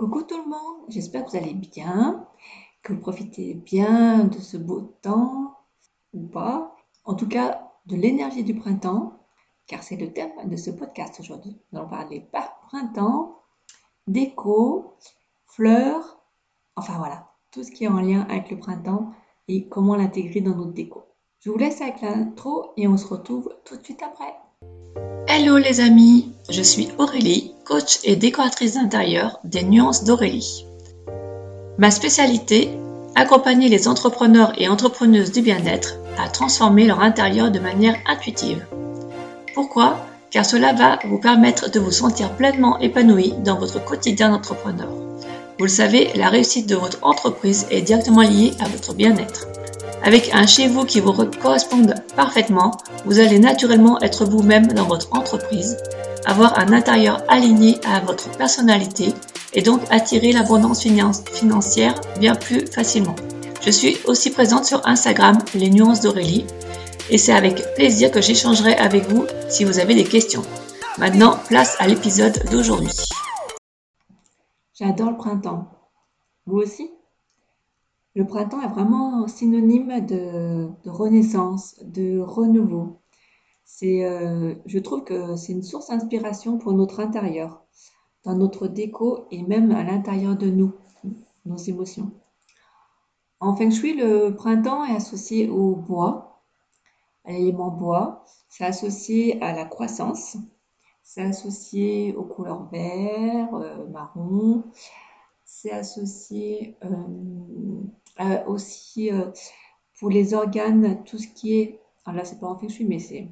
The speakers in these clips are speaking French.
Coucou tout le monde, j'espère que vous allez bien, que vous profitez bien de ce beau temps ou pas. En tout cas, de l'énergie du printemps, car c'est le thème de ce podcast aujourd'hui. Nous allons parler par printemps, déco, fleurs, enfin voilà, tout ce qui est en lien avec le printemps et comment l'intégrer dans notre déco. Je vous laisse avec l'intro et on se retrouve tout de suite après. Hello les amis, je suis Aurélie, coach et décoratrice d'intérieur des Nuances d'Aurélie. Ma spécialité, accompagner les entrepreneurs et entrepreneuses du bien-être à transformer leur intérieur de manière intuitive. Pourquoi? Car cela va vous permettre de vous sentir pleinement épanoui dans votre quotidien d'entrepreneur. Vous le savez, la réussite de votre entreprise est directement liée à votre bien-être. Avec un chez vous qui vous corresponde parfaitement, vous allez naturellement être vous-même dans votre entreprise, avoir un intérieur aligné à votre personnalité et donc attirer l'abondance financière bien plus facilement. Je suis aussi présente sur Instagram, les nuances d'Aurélie, et c'est avec plaisir que j'échangerai avec vous si vous avez des questions. Maintenant, place à l'épisode d'aujourd'hui. J'adore le printemps. Vous aussi? Le printemps est vraiment synonyme de, renaissance, de renouveau. Euh, je trouve que c'est une source d'inspiration pour notre intérieur, dans notre déco et même à l'intérieur de nous, nos émotions. En feng shui, le printemps est associé au bois, à l'élément bois. C'est associé à la croissance. C'est associé aux couleurs vert, euh, marron. C'est associé euh, aussi pour les organes, tout ce qui est, alors là c'est pas en feng shui, mais c'est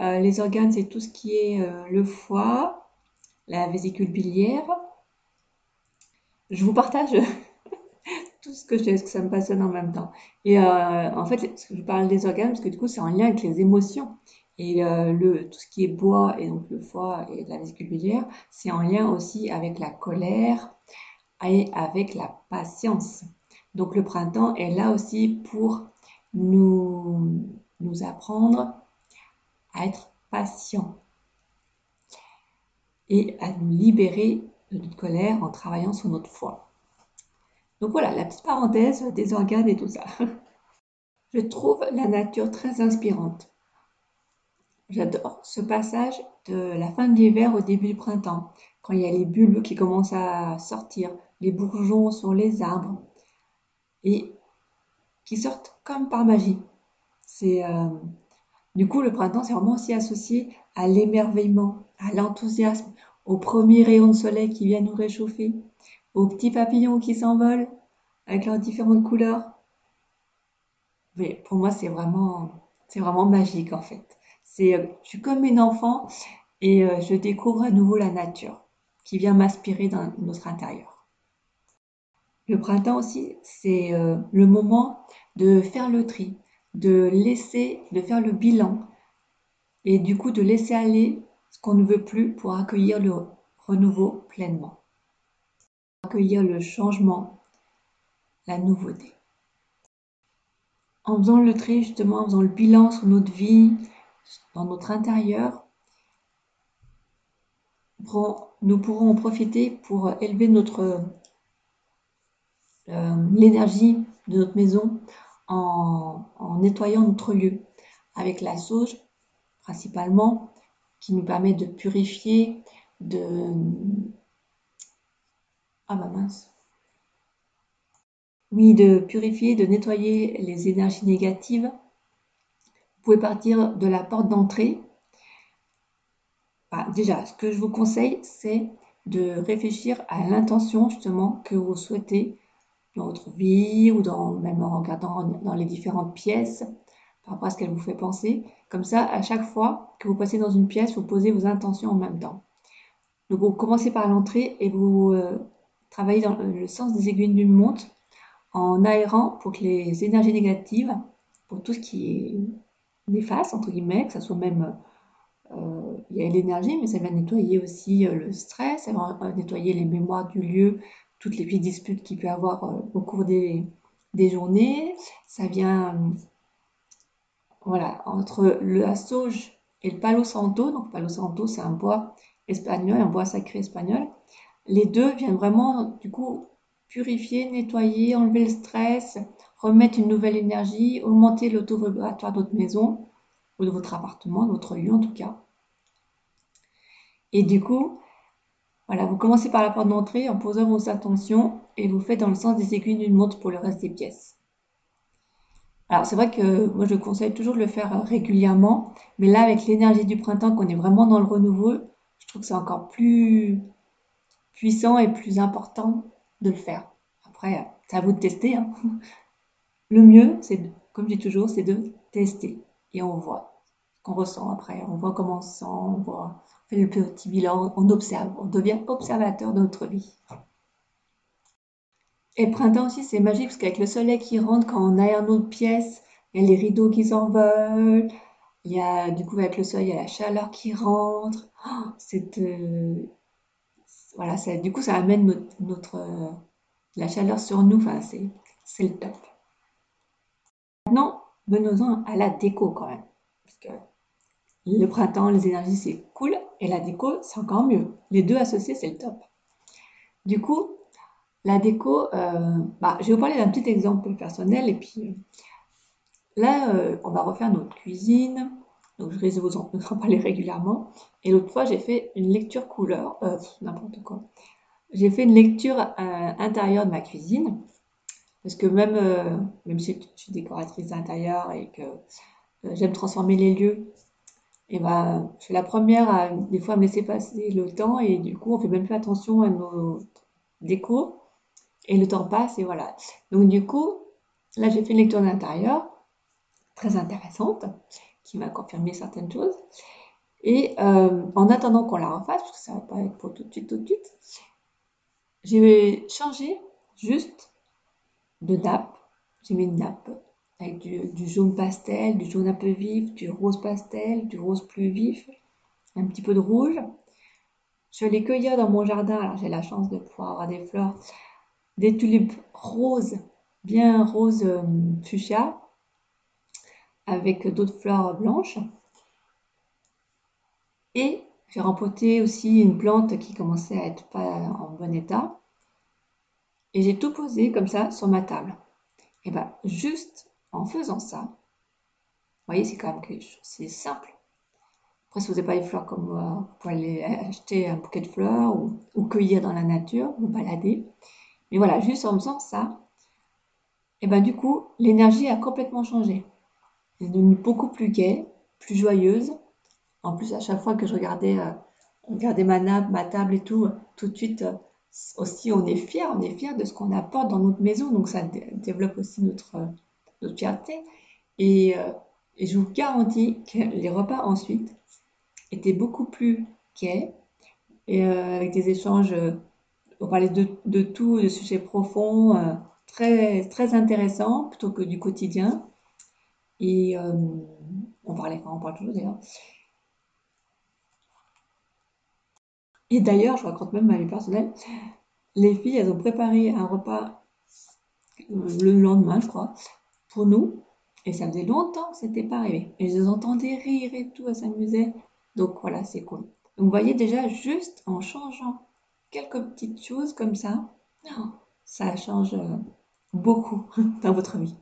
euh, les organes, c'est tout ce qui est le foie, la vésicule biliaire. Je vous partage tout ce que je que ça me passionne en même temps. Et en fait, je parle des organes parce que du coup, c'est en lien avec les émotions. Et tout ce qui est bois, et donc le foie et la vésicule biliaire, c'est en lien aussi avec la colère et avec la patience. Donc le printemps est là aussi pour nous, nous apprendre à être patients et à nous libérer de notre colère en travaillant sur notre foi. Donc voilà, la petite parenthèse des organes et tout ça. Je trouve la nature très inspirante. J'adore ce passage de la fin de l'hiver au début du printemps, quand il y a les bulbes qui commencent à sortir, les bourgeons sur les arbres, et qui sortent comme par magie. C'est euh, du coup le printemps, c'est vraiment aussi associé à l'émerveillement, à l'enthousiasme, aux premiers rayons de soleil qui viennent nous réchauffer, aux petits papillons qui s'envolent avec leurs différentes couleurs. Mais pour moi, c'est vraiment, c'est vraiment magique en fait. Euh, je suis comme une enfant et euh, je découvre à nouveau la nature qui vient m'aspirer dans notre intérieur. Le printemps aussi, c'est euh, le moment de faire le tri, de laisser, de faire le bilan et du coup de laisser aller ce qu'on ne veut plus pour accueillir le renouveau pleinement. Accueillir le changement, la nouveauté. En faisant le tri, justement, en faisant le bilan sur notre vie, dans notre intérieur, nous pourrons en profiter pour élever notre euh, l'énergie de notre maison en, nettoyant notre lieu avec la sauge principalement qui nous permet de purifier, de... Ah bah mince. Oui, de purifier, de nettoyer les énergies négatives. Vous pouvez partir de la porte d'entrée. Bah, déjà, ce que je vous conseille, c'est de réfléchir à l'intention justement que vous souhaitez dans votre vie ou dans, même en regardant dans les différentes pièces par rapport à ce qu'elle vous fait penser. Comme ça, à chaque fois que vous passez dans une pièce, vous posez vos intentions en même temps. Donc vous commencez par l'entrée et vous euh, travaillez dans le sens des aiguilles d'une montre en aérant pour que les énergies négatives, pour tout ce qui est néfaste, entre guillemets, que ça soit même... Euh, il y a l'énergie, mais ça va nettoyer aussi euh, le stress, ça va nettoyer les mémoires du lieu, toutes les petites disputes qu'il peut avoir euh, au cours des, journées. Ça vient, euh, voilà, entre la sauge et le palo santo. Donc, palo santo, c'est un bois espagnol, un bois sacré espagnol. les deux viennent vraiment, du coup, purifier, nettoyer, enlever le stress, remettre une nouvelle énergie, augmenter l'auto vibratoire de votre maison ou de votre appartement, de votre lieu en tout cas. Et du coup, voilà, vous commencez par la porte d'entrée en posant vos attentions et vous faites dans le sens des aiguilles d'une montre pour le reste des pièces. Alors c'est vrai que moi je conseille toujours de le faire régulièrement, mais là avec l'énergie du printemps, qu'on est vraiment dans le renouveau, je trouve que c'est encore plus puissant et plus important de le faire. Après, c'est à vous de tester. Hein. Le mieux, c'est, comme je dis toujours, c'est de tester et on voit qu'on ressent après. On voit comment on se sent, on voit, fait le petit bilan, on observe, on devient observateur de notre vie. Et le printemps aussi, c'est magique parce qu'avec le soleil qui rentre quand on aère notre pièce, il y a les rideaux qui s'envolent, il y a du coup avec le soleil, il y a la chaleur qui rentre. Oh, c'est euh, voilà, du coup ça amène notre, euh, la chaleur sur nous. C'est le top. Maintenant, venons-en à la déco quand même, parce que le printemps, les énergies c'est cool et la déco c'est encore mieux. Les deux associés c'est le top. Du coup, la déco, euh, bah, je vais vous parler d'un petit exemple personnel et puis euh, là, euh, on va refaire notre cuisine. Donc, je risque de vous en, parler régulièrement. Et l'autre fois, j'ai fait une lecture couleur, n'importe quoi. J'ai fait une lecture intérieure de ma cuisine. Parce que même, même si je suis décoratrice d'intérieur et que j'aime transformer les lieux, et ben, je suis la première à des fois me laisser passer le temps et du coup, on fait même plus attention à nos décos. Et le temps passe et voilà. Donc du coup, là j'ai fait une lecture d'intérieur très intéressante qui m'a confirmé certaines choses. Et euh, en attendant qu'on la refasse, parce que ça va pas être pour tout de suite, tout de suite, j'ai changé juste de nappe. J'ai mis une nappe avec du, jaune pastel, du jaune un peu vif, du rose pastel, du rose plus vif, un petit peu de rouge. Je les cueillir dans mon jardin. Alors j'ai la chance de pouvoir avoir des fleurs des tulipes roses, bien rose euh, fuchsia, avec d'autres fleurs blanches. Et j'ai rempoté aussi une plante qui commençait à être pas en bon état. Et j'ai tout posé comme ça sur ma table. Et bien, juste en faisant ça, vous voyez, c'est quand même quelque chose, c'est simple. Après, si vous n'avez pas les fleurs comme moi, vous pouvez aller acheter un bouquet de fleurs ou, cueillir dans la nature, vous balader. Mais voilà, juste en faisant ça, et ben du coup, l'énergie a complètement changé. Elle est devenue beaucoup plus gaie, plus joyeuse. En plus, à chaque fois que je regardais, euh, ma nappe, ma table et tout, tout de suite euh, aussi, on est fier, on est fier de ce qu'on apporte dans notre maison. Donc ça développe aussi notre, notre fierté. Et, euh, et, je vous garantis que les repas ensuite étaient beaucoup plus gais et avec des échanges on parlait de, tout, de sujets profonds, euh, très, très intéressants, plutôt que du quotidien. Et euh, on parlait, on parle toujours d'ailleurs. Et d'ailleurs, je raconte même ma vie personnelle, les filles, elles ont préparé un repas euh, le lendemain, je crois, pour nous. Et ça faisait longtemps que c'était pas arrivé. Et je les entendais rire et tout, elles s'amusaient. Donc voilà, c'est cool. Vous voyez déjà, juste en changeant quelques petites choses comme ça, ça change euh, beaucoup dans votre vie.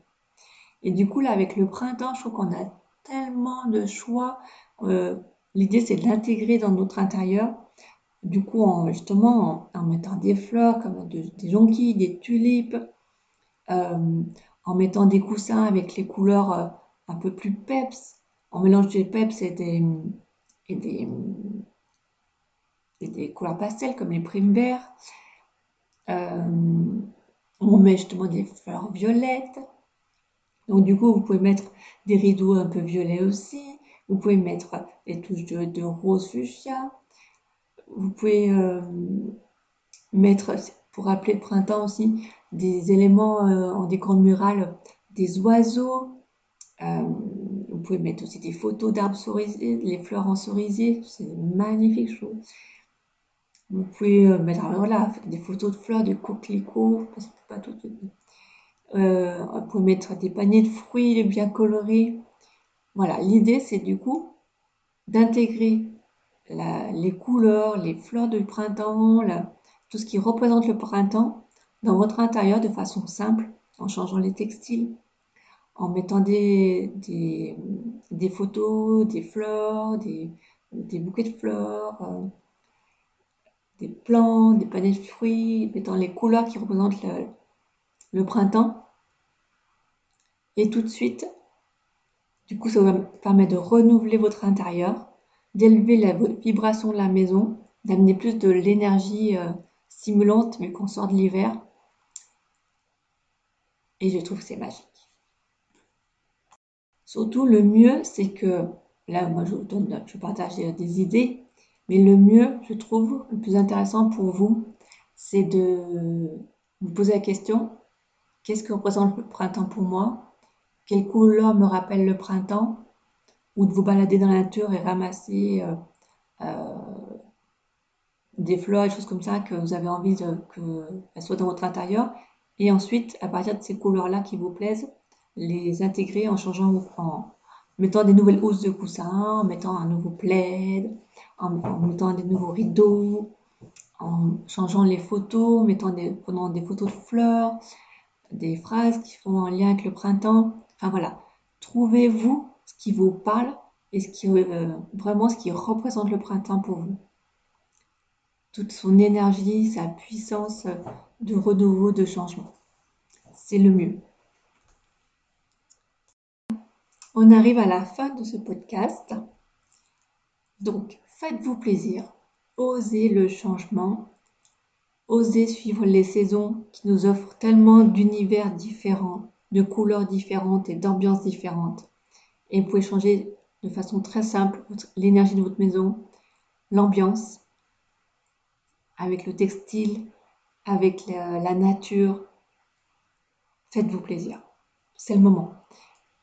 Et du coup, là, avec le printemps, je trouve qu'on a tellement de choix. Euh, l'idée, c'est de l'intégrer dans notre intérieur. Du coup, en, justement, en, mettant des fleurs comme des jonquilles, des tulipes, euh, en mettant des coussins avec les couleurs un peu plus peps, en mélange des peps et des couleurs pastel comme les primes verts. Euh, on met justement des fleurs violettes. Donc du coup, vous pouvez mettre des rideaux un peu violets aussi. Vous pouvez mettre des touches de, rose fuchsia. Vous pouvez euh, mettre, pour rappeler le printemps aussi, des éléments euh, en décor mural, des oiseaux. vous pouvez mettre aussi des photos d'arbres cerisiers, les fleurs en cerisier. C'est magnifique, je trouve. Vous pouvez euh, mettre voilà, des photos de fleurs, de coquelicots, parce que pas tout. Euh, vous pouvez mettre des paniers de fruits bien colorés. Voilà, l'idée c'est du coup d'intégrer les couleurs, les fleurs du printemps, tout ce qui représente le printemps dans votre intérieur de façon simple, en changeant les textiles, en mettant des, photos, des fleurs, des, bouquets de fleurs, euh, des plantes, des paniers de fruits, mettant les couleurs qui représentent le, le printemps. Et tout de suite, du coup, ça vous permet de renouveler votre intérieur, d'élever la vibration de la maison, d'amener plus de l'énergie euh, stimulante, mais qu'on sort de l'hiver. Et je trouve que c'est magique. Surtout, le mieux, c'est que, là, moi, je, donne, je partage des idées, mais le mieux, je trouve, le plus intéressant pour vous, c'est de vous poser la question, qu'est-ce que représente le printemps pour moi? Quelle couleur me rappelle le printemps, ou de vous balader dans la nature et ramasser euh, euh, des fleurs, des choses comme ça que vous avez envie qu'elles soient dans votre intérieur. Et ensuite, à partir de ces couleurs-là qui vous plaisent, les intégrer en changeant, en mettant des nouvelles housses de coussins, en mettant un nouveau plaid, en, mettant des nouveaux rideaux, en changeant les photos, mettant des, prenant des photos de fleurs, des phrases qui font un lien avec le printemps. Enfin voilà, trouvez-vous ce qui vous parle et ce qui euh, vraiment ce qui représente le printemps pour vous. Toute son énergie, sa puissance de renouveau, de changement. C'est le mieux. On arrive à la fin de ce podcast. Donc, faites-vous plaisir, osez le changement, osez suivre les saisons qui nous offrent tellement d'univers différents de couleurs différentes et d'ambiances différentes. Et vous pouvez changer de façon très simple l'énergie de votre maison, l'ambiance, avec le textile, avec la, nature. Faites-vous plaisir. C'est le moment.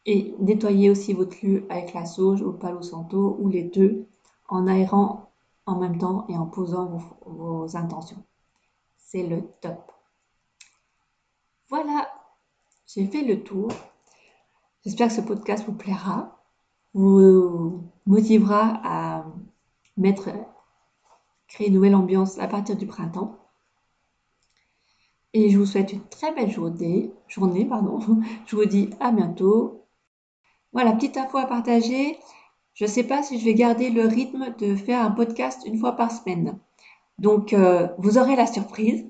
Et nettoyez aussi votre lieu avec la sauge au palo santo ou les deux en aérant en même temps et en posant vos intentions. C'est le top. Voilà, j'ai fait le tour. J'espère que ce podcast vous plaira, vous motivera à mettre, créer une nouvelle ambiance à partir du printemps. Et je vous souhaite une très belle journée. journée pardon. Je vous dis à bientôt. Voilà, petite info à partager. Je ne sais pas si je vais garder le rythme de faire un podcast une fois par semaine. Donc, euh, vous aurez la surprise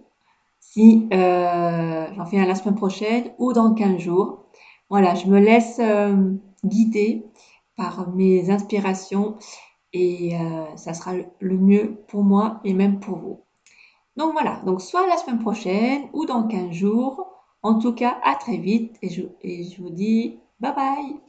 si euh, j'en fais un la semaine prochaine ou dans 15 jours. Voilà, je me laisse euh, guider par mes inspirations et euh, ça sera le mieux pour moi et même pour vous. Donc voilà, donc soit la semaine prochaine ou dans 15 jours. En tout cas, à très vite et je, et je vous dis bye bye